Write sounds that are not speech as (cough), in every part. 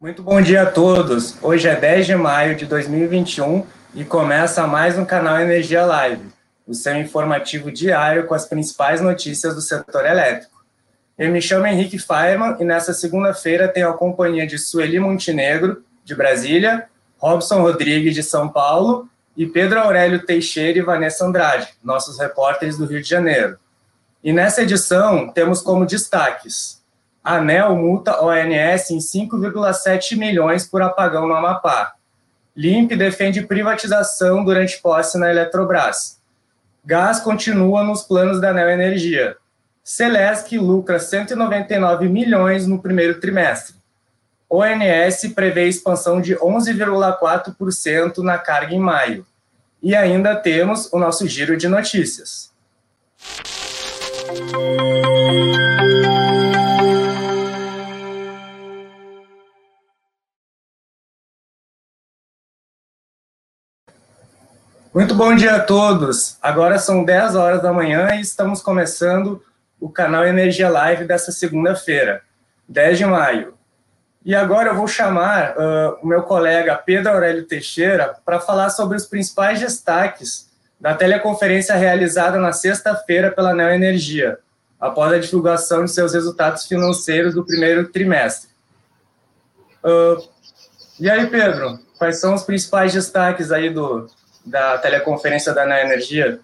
Muito bom dia a todos. Hoje é 10 de maio de 2021 e começa mais um canal Energia Live, o seu informativo diário com as principais notícias do setor elétrico. Eu me chamo Henrique Feierman e nessa segunda-feira tenho a companhia de Sueli Montenegro, de Brasília, Robson Rodrigues, de São Paulo, e Pedro Aurélio Teixeira e Vanessa Andrade, nossos repórteres do Rio de Janeiro. E nessa edição temos como destaques: a ANEL multa ONS em 5,7 milhões por apagão no Amapá. Limp defende privatização durante posse na Eletrobras. Gás continua nos planos da ANEL Energia. Celesc lucra 199 milhões no primeiro trimestre. ONS prevê expansão de 11,4% na carga em maio. E ainda temos o nosso giro de notícias. Muito bom dia a todos. Agora são 10 horas da manhã e estamos começando o canal Energia Live dessa segunda-feira, 10 de maio. E agora eu vou chamar uh, o meu colega Pedro Aurélio Teixeira para falar sobre os principais destaques da teleconferência realizada na sexta-feira pela Neo Energia, após a divulgação de seus resultados financeiros do primeiro trimestre. Uh, e aí, Pedro, quais são os principais destaques aí do, da teleconferência da Neo Energia.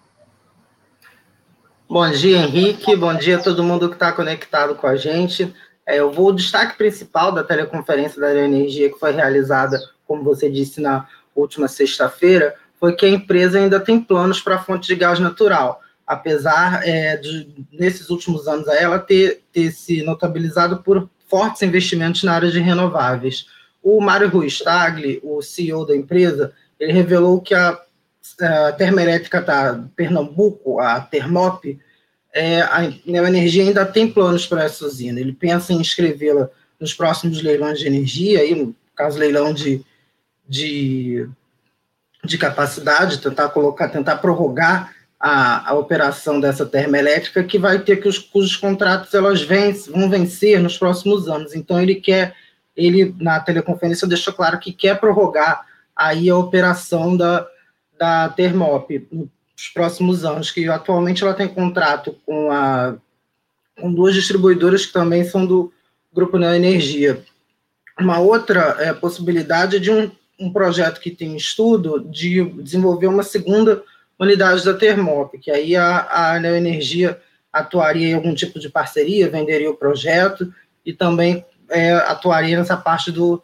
Bom dia, Henrique. Bom dia a todo mundo que está conectado com a gente. É, eu vou o destaque principal da teleconferência da Neo Energia, que foi realizada, como você disse, na última sexta-feira, foi que a empresa ainda tem planos para a fonte de gás natural, apesar é, de, nesses últimos anos, ela ter, ter se notabilizado por fortes investimentos na área de renováveis. O Mário Ruistagli, o CEO da empresa, ele revelou que a a termoelétrica da Pernambuco, a Termop, é, a Neoenergia ainda tem planos para essa usina. Ele pensa em inscrevê-la nos próximos leilões de energia, aí, no caso, leilão de, de, de capacidade, tentar colocar, tentar prorrogar a, a operação dessa termoelétrica, que vai ter que os, cujos contratos elas vence, vão vencer nos próximos anos. Então, ele quer, ele, na teleconferência, deixou claro que quer prorrogar aí a operação da, da Termop nos próximos anos, que atualmente ela tem contrato com, a, com duas distribuidoras que também são do Grupo Neo Energia. Uma outra é, possibilidade é de um, um projeto que tem estudo de desenvolver uma segunda unidade da Termop, que aí a, a Neo Energia atuaria em algum tipo de parceria, venderia o projeto e também é, atuaria nessa parte do,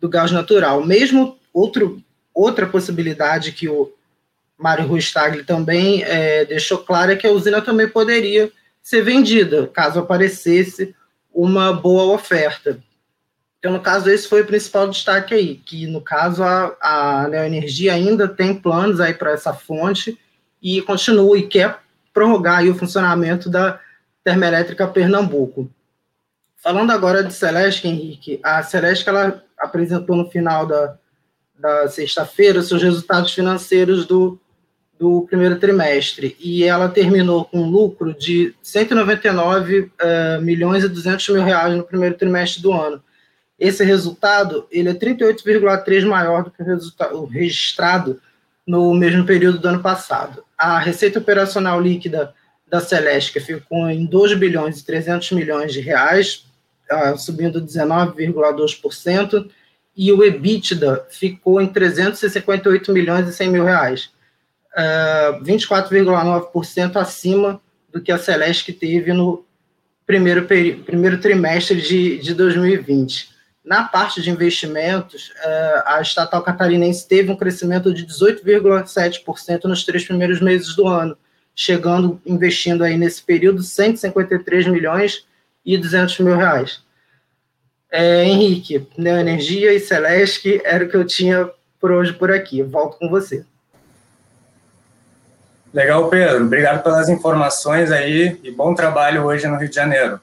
do gás natural. Mesmo outro, outra possibilidade que o, Mário Rustagli também é, deixou claro que a usina também poderia ser vendida, caso aparecesse uma boa oferta. Então, no caso, esse foi o principal destaque aí, que no caso a, a Neoenergia ainda tem planos aí para essa fonte e continua e quer prorrogar aí o funcionamento da termoelétrica Pernambuco. Falando agora de Celeste, Henrique, a Celeste ela apresentou no final da, da sexta-feira seus resultados financeiros do do primeiro trimestre e ela terminou com um lucro de 199 uh, eh, milhões e 200 mil reais no primeiro trimestre do ano. Esse resultado ele é 38,3 maior do que o, o registrado no mesmo período do ano passado. A receita operacional líquida da Celeste ficou em 2 bilhões e 300 milhões de reais, uh, subindo 19,2%, e o EBITDA ficou em 358 milhões e 100 mil reais, 24,9% ah, acima do que a Celeste teve no primeiro, primeiro trimestre de, de 2020. Na parte de investimentos, uh, a estatal catarinense teve um crescimento de 18,7% nos três primeiros meses do ano, chegando, investindo aí nesse período 153 milhões e 200 mil reais. É, Henrique, Neoenergia e Celeste era o que eu tinha por hoje por aqui. Volto com você. Legal, Pedro. Obrigado pelas informações aí e bom trabalho hoje no Rio de Janeiro.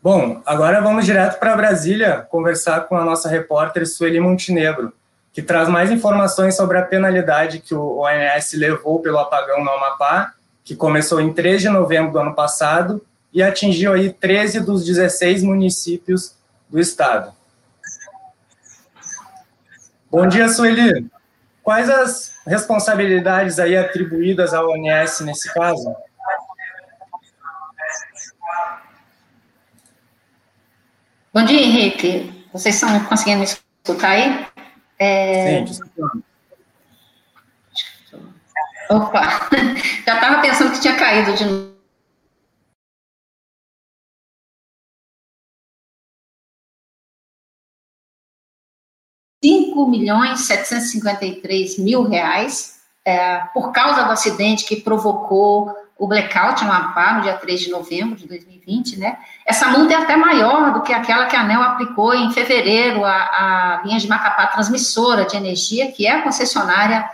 Bom, agora vamos direto para Brasília conversar com a nossa repórter Sueli Montenegro, que traz mais informações sobre a penalidade que o ONS levou pelo apagão no Amapá, que começou em 3 de novembro do ano passado e atingiu aí 13 dos 16 municípios do estado. Bom dia, Sueli. Quais as responsabilidades aí atribuídas ao ONS nesse caso? Bom dia, Henrique. Vocês estão conseguindo me escutar aí? É... Sim. Opa, (laughs) já estava pensando que tinha caído de novo. Cinco milhões setecentos mil reais é, por causa do acidente que provocou o blackout no Amapá, no dia 3 de novembro de 2020, né? Essa multa é até maior do que aquela que a ANEL aplicou em fevereiro à, à linha de Macapá Transmissora de Energia, que é a concessionária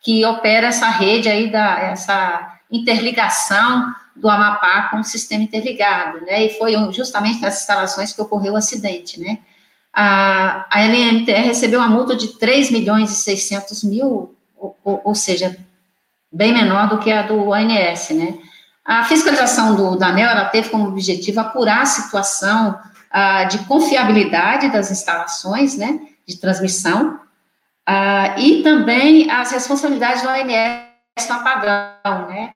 que opera essa rede aí, da, essa interligação do Amapá com o sistema interligado, né? E foi justamente nessas instalações que ocorreu o acidente, né? A, a LMTE recebeu uma multa de 3 milhões e 600 mil, ou, ou, ou seja, bem menor do que a do ONS, né? A fiscalização do, da ANEL, ela teve como objetivo apurar a situação ah, de confiabilidade das instalações, né, de transmissão, e também as responsabilidades do ONS no apagão, né,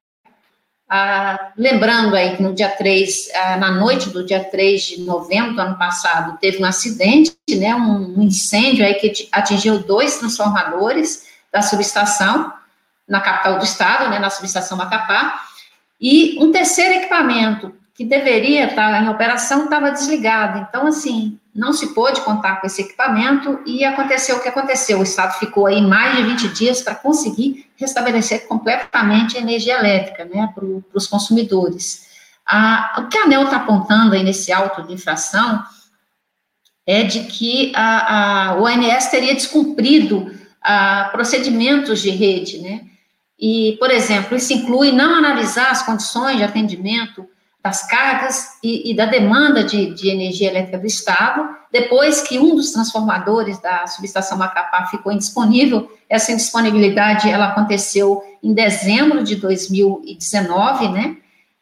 ah, lembrando aí que no dia 3, ah, na noite do dia 3 de novembro do ano passado, teve um acidente, né, um, incêndio aí que atingiu dois transformadores da subestação, na capital do estado, né, na subestação Macapá, e um terceiro equipamento que deveria estar em operação estava desligado. Então, assim, não se pôde contar com esse equipamento e aconteceu o que aconteceu. O Estado ficou aí mais de 20 dias para conseguir restabelecer completamente a energia elétrica né, para os consumidores. o que a ANEL está apontando aí nesse auto de infração é de que a, a, o ONS teria descumprido a, procedimentos de rede, né? E, por exemplo, isso inclui não analisar as condições de atendimento das cargas e, e da demanda de, de, energia elétrica do Estado, depois que um dos transformadores da subestação Macapá ficou indisponível, essa indisponibilidade, ela aconteceu em dezembro de 2019, né,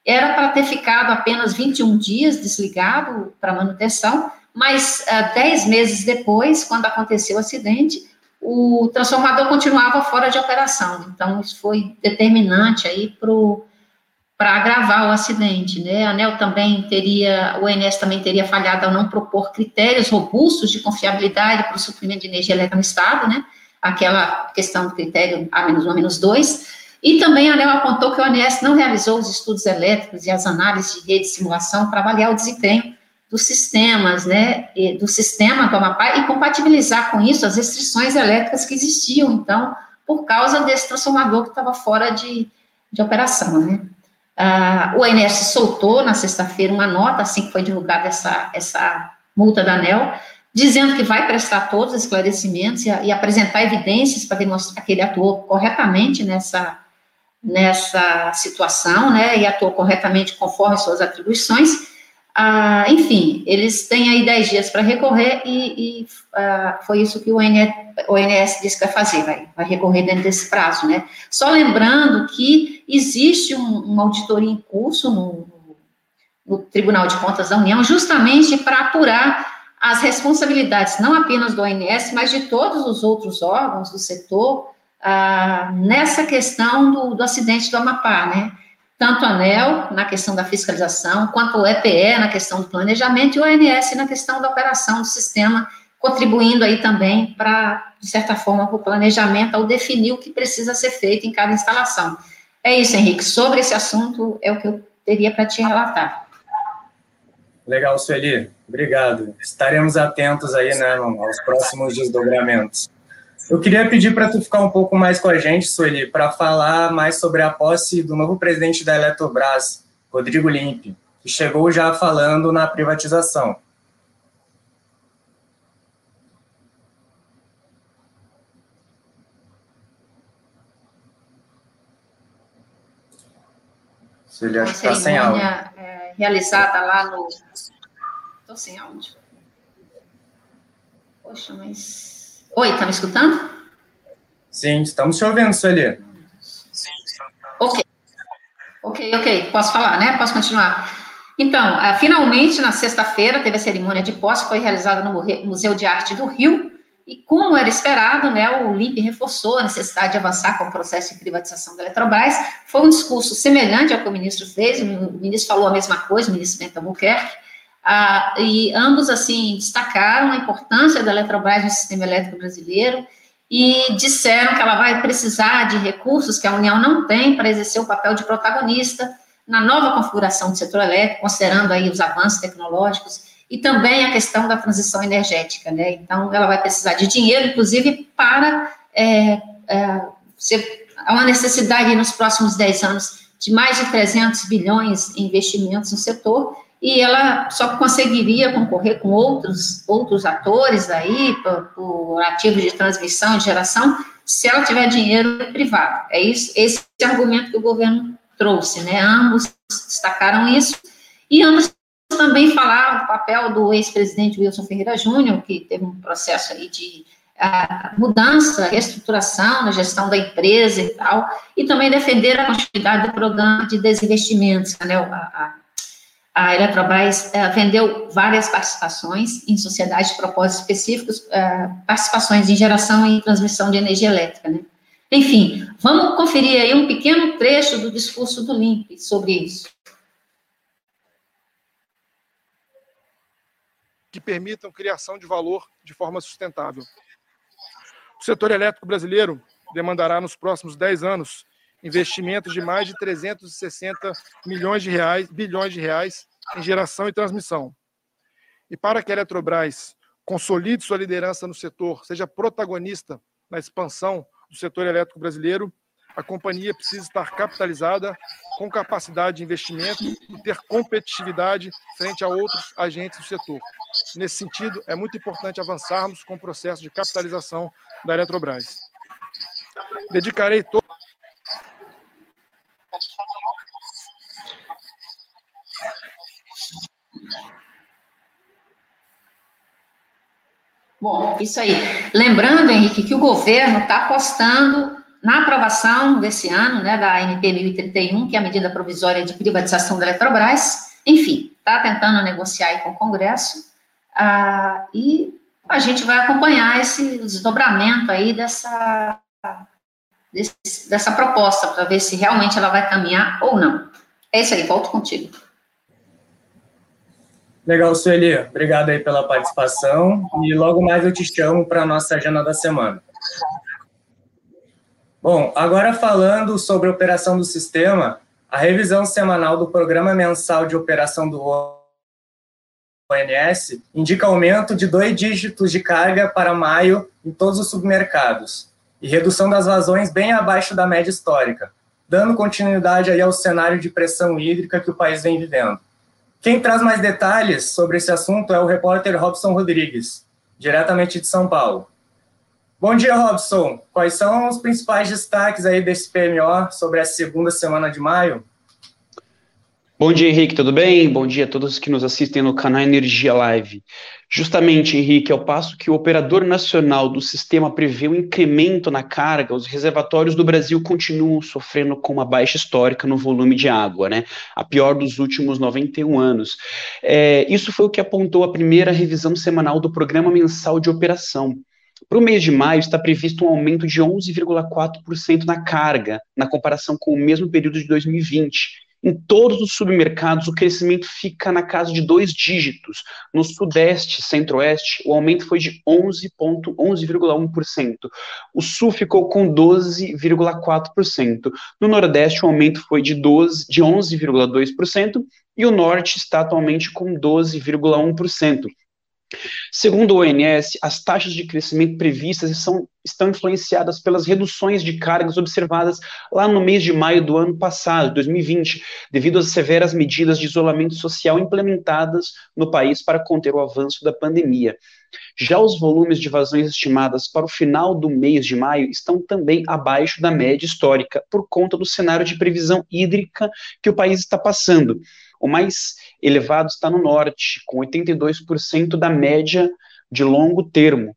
era para ter ficado apenas 21 dias desligado para manutenção, mas uh, 10 meses depois, quando aconteceu o acidente, o transformador continuava fora de operação. Então, isso foi determinante aí para agravar o acidente, né? A ANEL também teria, o ENS também teria falhado ao não propor critérios robustos de confiabilidade para o suprimento de energia elétrica no Estado, né? Aquela questão do critério A-1, menos 2. E também a ANEL apontou que o ONS não realizou os estudos elétricos e as análises de rede de simulação para avaliar o desempenho dos sistemas, né, do sistema do Amapá e compatibilizar com isso as restrições elétricas que existiam, então, por causa desse transformador que estava fora de, de operação, né. Ah, o ANS soltou na sexta-feira uma nota, assim que foi divulgada essa, essa multa da ANEL, dizendo que vai prestar todos os esclarecimentos e, e apresentar evidências para demonstrar que ele atuou corretamente nessa, nessa situação, né, e atuou corretamente conforme suas atribuições, ah, enfim, eles têm aí 10 dias para recorrer e, e ah, foi isso que o, ONS, disse que vai fazer, vai, vai, recorrer dentro desse prazo, né? Só lembrando que existe um, uma auditoria em curso no, no Tribunal de Contas da União, justamente para apurar as responsabilidades, não apenas do ONS, mas de todos os outros órgãos do setor, ah, nessa questão do, do acidente do Amapá, né? Tanto a ANEL na questão da fiscalização, quanto o EPE na questão do planejamento e o ONS na questão da operação do sistema, contribuindo aí também para, de certa forma, para o planejamento ao definir o que precisa ser feito em cada instalação. É isso, Henrique. Sobre esse assunto, é o que eu teria para te relatar. Legal, Sueli. Obrigado. Estaremos atentos aí, né, aos próximos desdobramentos. Eu queria pedir para tu ficar um pouco mais com a gente, Sueli, para falar mais sobre a posse do novo presidente da Eletrobras, Rodrigo Limpe, que chegou já falando na privatização. Sueli, acho que está sem áudio. É, realizada lá no... Estou sem áudio. Poxa, mas Oi, tá me escutando? Sim, estamos te ouvindo, Sueli. Ok. Ok, ok, posso falar, né? Posso continuar. Então, uh, finalmente, na sexta-feira, teve a cerimônia de posse, foi realizada no Museu de Arte do Rio, E como era esperado, né, o LIMP reforçou a necessidade de avançar com o processo de privatização da Eletrobras. Foi um discurso semelhante ao que o ministro fez, o ministro falou a mesma coisa, o ministro Bento Albuquerque, ah, e ambos, assim, destacaram a importância da Eletrobras no sistema elétrico brasileiro e disseram que ela vai precisar de recursos que a União não tem para exercer o papel de protagonista na nova configuração do setor elétrico, considerando aí os avanços tecnológicos e também a questão da transição energética, né? Então, ela vai precisar de dinheiro, inclusive, para é, é, ser, há uma necessidade nos próximos 10 anos de mais de 300 bilhões em investimentos no setor, e ela só conseguiria concorrer com outros, outros atores aí, por, por ativos de transmissão e geração, se ela tiver dinheiro privado. É isso, esse argumento que o governo trouxe, né? Ambos destacaram isso, e ambos também falaram do papel do ex-presidente Wilson Ferreira Júnior, que teve um processo aí de uh, mudança, reestruturação na gestão da empresa e tal, e também defender a continuidade do programa de desinvestimentos, né? A, a, a Eletrobras uh, vendeu várias participações em sociedades de propósitos específicos, uh, participações em geração e transmissão de energia elétrica, né? Enfim, vamos conferir aí um pequeno trecho do discurso do LIMP sobre isso. Que permitam criação de valor de forma sustentável. O setor elétrico brasileiro demandará nos próximos 10 anos investimentos de mais de 360 milhões de reais, bilhões de reais em geração e transmissão. E para que a Eletrobras consolide sua liderança no setor, seja protagonista na expansão do setor elétrico brasileiro, a companhia precisa estar capitalizada, com capacidade de investimento e ter competitividade frente a outros agentes do setor. Nesse sentido, é muito importante avançarmos com o processo de capitalização da Eletrobras. Dedicarei todo Bom, isso aí. Lembrando, Henrique, que o governo está apostando na aprovação desse ano, né, da NP 1031, que é a medida provisória de privatização da Eletrobras. Enfim, está tentando negociar com o Congresso. Ah, e a gente vai acompanhar esse desdobramento aí dessa, desse, dessa proposta, para ver se realmente ela vai caminhar ou não. É isso aí, volto contigo. Legal, Sueli. Obrigado aí pela participação. E logo mais eu te chamo para a nossa agenda da semana. Bom, agora falando sobre a operação do sistema, a revisão semanal do Programa Mensal de Operação do ONS indica aumento de dois dígitos de carga para maio em todos os submercados e redução das vazões bem abaixo da média histórica, dando continuidade aí ao cenário de pressão hídrica que o país vem vivendo. Quem traz mais detalhes sobre esse assunto é o repórter Robson Rodrigues, diretamente de São Paulo. Bom dia, Robson. Quais são os principais destaques aí desse PMO sobre a segunda semana de maio? Bom dia, Henrique, tudo bem? Bom dia a todos que nos assistem no canal Energia Live. Justamente, Henrique, ao passo que o operador nacional do sistema prevê um incremento na carga, os reservatórios do Brasil continuam sofrendo com uma baixa histórica no volume de água, né? A pior dos últimos 91 anos. É, isso foi o que apontou a primeira revisão semanal do Programa Mensal de Operação. Para o mês de maio, está previsto um aumento de 11,4% na carga, na comparação com o mesmo período de 2020 em todos os submercados, o crescimento fica na casa de dois dígitos. No Sudeste, Centro-Oeste, o aumento foi de 11,1%. 11, o Sul ficou com 12,4%. No Nordeste, o aumento foi de, 12, de 11,2%. E o Norte está atualmente com 12,1%. Segundo o ONS, as taxas de crescimento previstas são, estão influenciadas pelas reduções de cargas observadas lá no mês de maio do ano passado, 2020, devido às severas medidas de isolamento social implementadas no país para conter o avanço da pandemia. Já os volumes de vazões estimadas para o final do mês de maio estão também abaixo da média histórica, por conta do cenário de previsão hídrica que o país está passando. O mais elevado está no norte, com 82% da média de longo termo.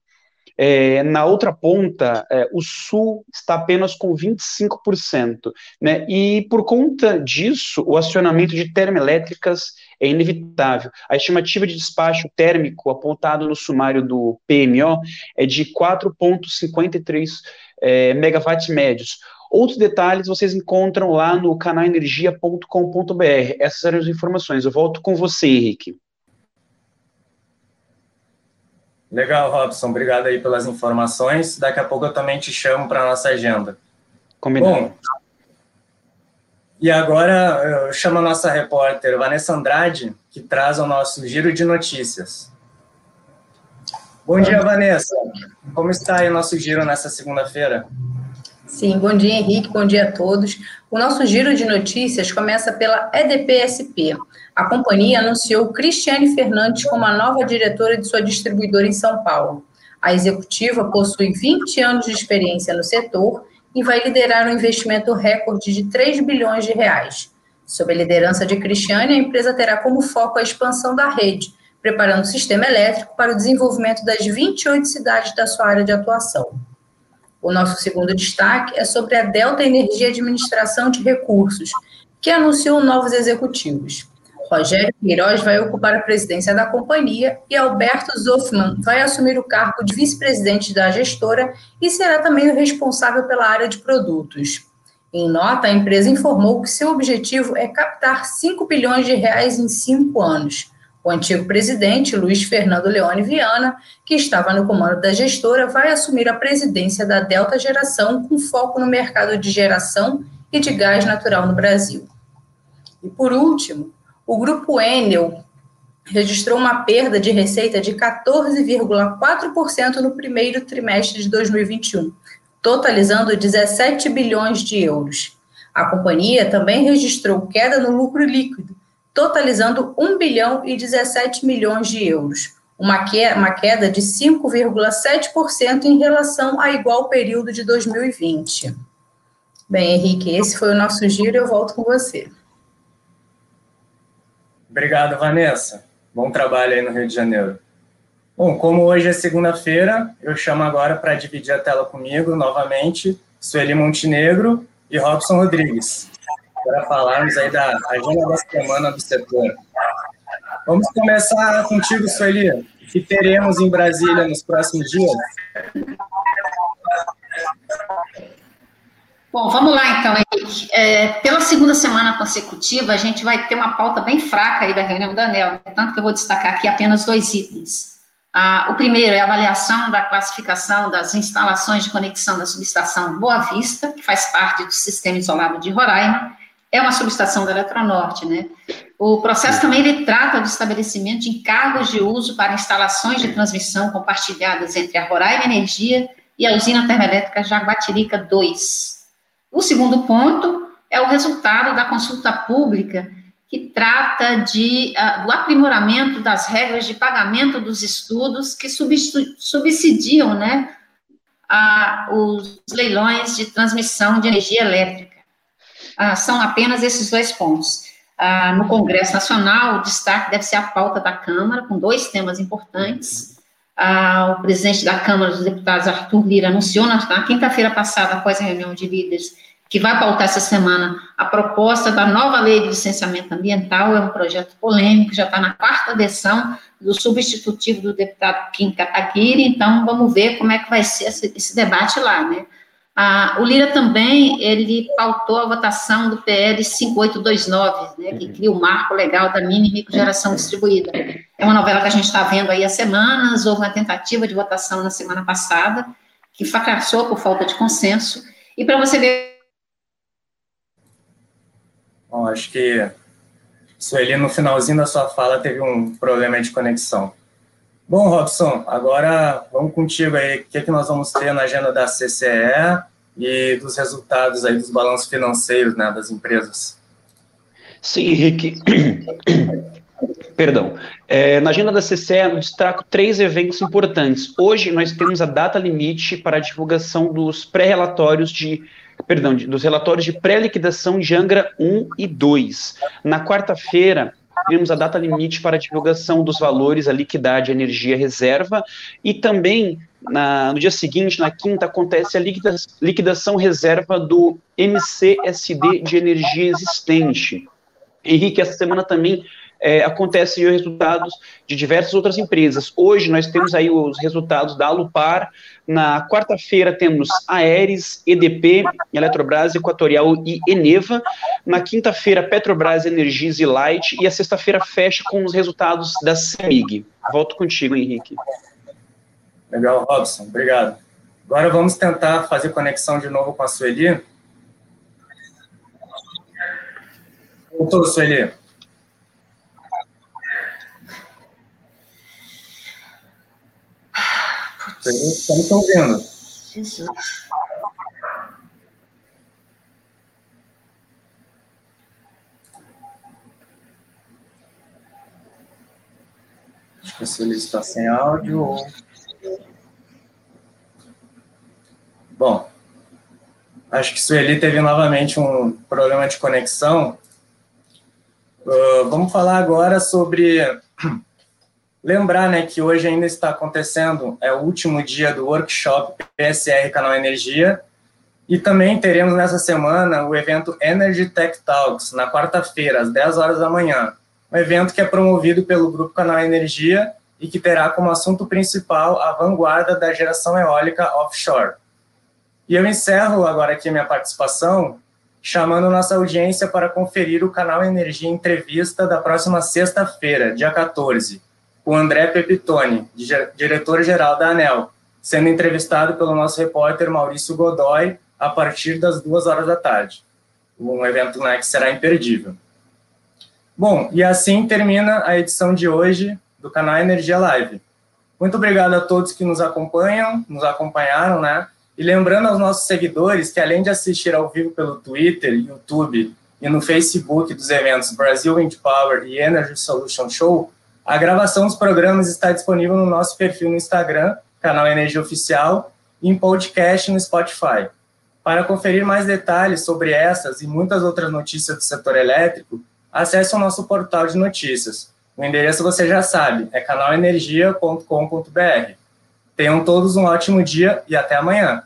É, na outra ponta, é, o Sul está apenas com 25%. Né? E por conta disso, o acionamento de termoelétricas é inevitável. A estimativa de despacho térmico apontado no sumário do PMO é de 4,53 é, megawatts médios. Outros detalhes vocês encontram lá no canalenergia.com.br. Essas eram as informações. Eu volto com você, Henrique. Legal, Robson. Obrigado aí pelas informações. Daqui a pouco eu também te chamo para a nossa agenda. Combinado. Bom, e agora eu chamo a nossa repórter Vanessa Andrade, que traz o nosso giro de notícias. Bom dia, Vanessa. Como está aí o nosso giro nessa segunda-feira? Sim, bom dia, Henrique, bom dia a todos. O nosso giro de notícias começa pela EDPSP. A companhia anunciou Cristiane Fernandes como a nova diretora de sua distribuidora em São Paulo. A executiva possui 20 anos de experiência no setor e vai liderar um investimento recorde de 3 bilhões de reais. Sob a liderança de Cristiane, a empresa terá como foco a expansão da rede, preparando o sistema elétrico para o desenvolvimento das 28 cidades da sua área de atuação. O nosso segundo destaque é sobre a Delta Energia Administração de Recursos, que anunciou novos executivos. Rogério Queiroz vai ocupar a presidência da companhia e Alberto Zoffman vai assumir o cargo de vice-presidente da gestora e será também o responsável pela área de produtos. Em nota, a empresa informou que seu objetivo é captar 5 bilhões de reais em cinco anos. O antigo presidente, Luiz Fernando Leone Viana, que estava no comando da gestora, vai assumir a presidência da Delta Geração com foco no mercado de geração e de gás natural no Brasil. E por último, o grupo Enel registrou uma perda de receita de 14,4% no primeiro trimestre de 2021, totalizando 17 bilhões de euros. A companhia também registrou queda no lucro líquido, totalizando 1 bilhão e 17 milhões de euros, uma queda de 5,7% em relação a igual período de 2020. Bem, Henrique, esse foi o nosso giro, eu volto com você. Obrigado, Vanessa. Bom trabalho aí no Rio de Janeiro. Bom, como hoje é segunda-feira, eu chamo agora para dividir a tela comigo novamente Sueli Montenegro e Robson Rodrigues para falarmos aí da agenda da semana do setor. Vamos começar contigo, Sueli. O que teremos em Brasília nos próximos dias? Bom, vamos lá então, Henrique. É, pela segunda semana consecutiva, a gente vai ter uma pauta bem fraca aí da reunião da ANEL, tanto que eu vou destacar aqui apenas dois itens. Ah, o primeiro é a avaliação da classificação das instalações de conexão da subestação Boa Vista, que faz parte do sistema isolado de Roraima, é uma subestação da Eletronorte, né? O processo também ele trata do estabelecimento de encargos de uso para instalações de transmissão compartilhadas entre a Roraima Energia e a usina termoelétrica Jaguatirica 2. O segundo ponto é o resultado da consulta pública que trata de, uh, do aprimoramento das regras de pagamento dos estudos que subsidiam né, uh, os leilões de transmissão de energia elétrica ah, são apenas esses dois pontos. Ah, no Congresso Nacional, o destaque deve ser a pauta da Câmara, com dois temas importantes. Ah, o presidente da Câmara dos Deputados, Arthur Lira, anunciou na, na quinta-feira passada, após a reunião de líderes, que vai pautar essa semana a proposta da nova lei de licenciamento ambiental, é um projeto polêmico, já está na quarta adesão do substitutivo do deputado Kim Kataguiri, então vamos ver como é que vai ser esse, esse debate lá, né? Ah, o Lira também, ele pautou a votação do PL 5829, né, que uhum. cria o marco legal da mini e microgeração distribuída. É uma novela que a gente está vendo aí há semanas, houve uma tentativa de votação na semana passada, que fracassou por falta de consenso, e para você ver... Bom, acho que Sueli, no finalzinho da sua fala, teve um problema de conexão. Bom, Robson, agora vamos contigo aí. O que, é que nós vamos ter na agenda da CCE e dos resultados aí dos balanços financeiros né, das empresas? Sim, Henrique. (coughs) Perdão. É, na agenda da CCE, eu destaco três eventos importantes. Hoje nós temos a data limite para a divulgação dos pré-relatórios de perdão, dos relatórios de pré-liquidação de Angra 1 e 2. Na quarta-feira, teremos a data limite para a divulgação dos valores, a liquidade, a energia reserva, e também na, no dia seguinte, na quinta, acontece a liquida, liquidação reserva do MCSD de energia existente. Henrique, essa semana também é, acontecem os resultados de diversas outras empresas. Hoje nós temos aí os resultados da Alupar, na quarta-feira temos Aeres, EDP, Eletrobras, Equatorial e Eneva. Na quinta-feira, Petrobras, Energias e Light. E a sexta-feira fecha com os resultados da CEMIG. Volto contigo, Henrique. Legal, Robson, obrigado. Agora vamos tentar fazer conexão de novo com a Sueli. Voltou, Sueli. Vocês não estão vendo. Jesus. Acho que a Sueli está sem áudio ou... Bom, acho que Sueli teve novamente um problema de conexão. Uh, vamos falar agora sobre lembrar, né, que hoje ainda está acontecendo é o último dia do workshop PSR Canal Energia e também teremos nessa semana o evento Energy Tech Talks na quarta-feira às 10 horas da manhã. Um evento que é promovido pelo grupo Canal Energia e que terá como assunto principal a vanguarda da geração eólica offshore. E eu encerro agora aqui minha participação chamando nossa audiência para conferir o canal Energia Entrevista da próxima sexta-feira, dia 14, com André Pepitone, diretor-geral da ANEL, sendo entrevistado pelo nosso repórter Maurício Godoy a partir das duas horas da tarde. Um evento né, que será imperdível. Bom, e assim termina a edição de hoje do canal Energia Live. Muito obrigado a todos que nos acompanham, nos acompanharam, né? E lembrando aos nossos seguidores que, além de assistir ao vivo pelo Twitter, YouTube e no Facebook dos eventos Brasil Wind Power e Energy Solution Show, a gravação dos programas está disponível no nosso perfil no Instagram, canal Energia Oficial, e em podcast no Spotify. Para conferir mais detalhes sobre essas e muitas outras notícias do setor elétrico, acesse o nosso portal de notícias. O endereço você já sabe, é canalenergia.com.br. Tenham todos um ótimo dia e até amanhã.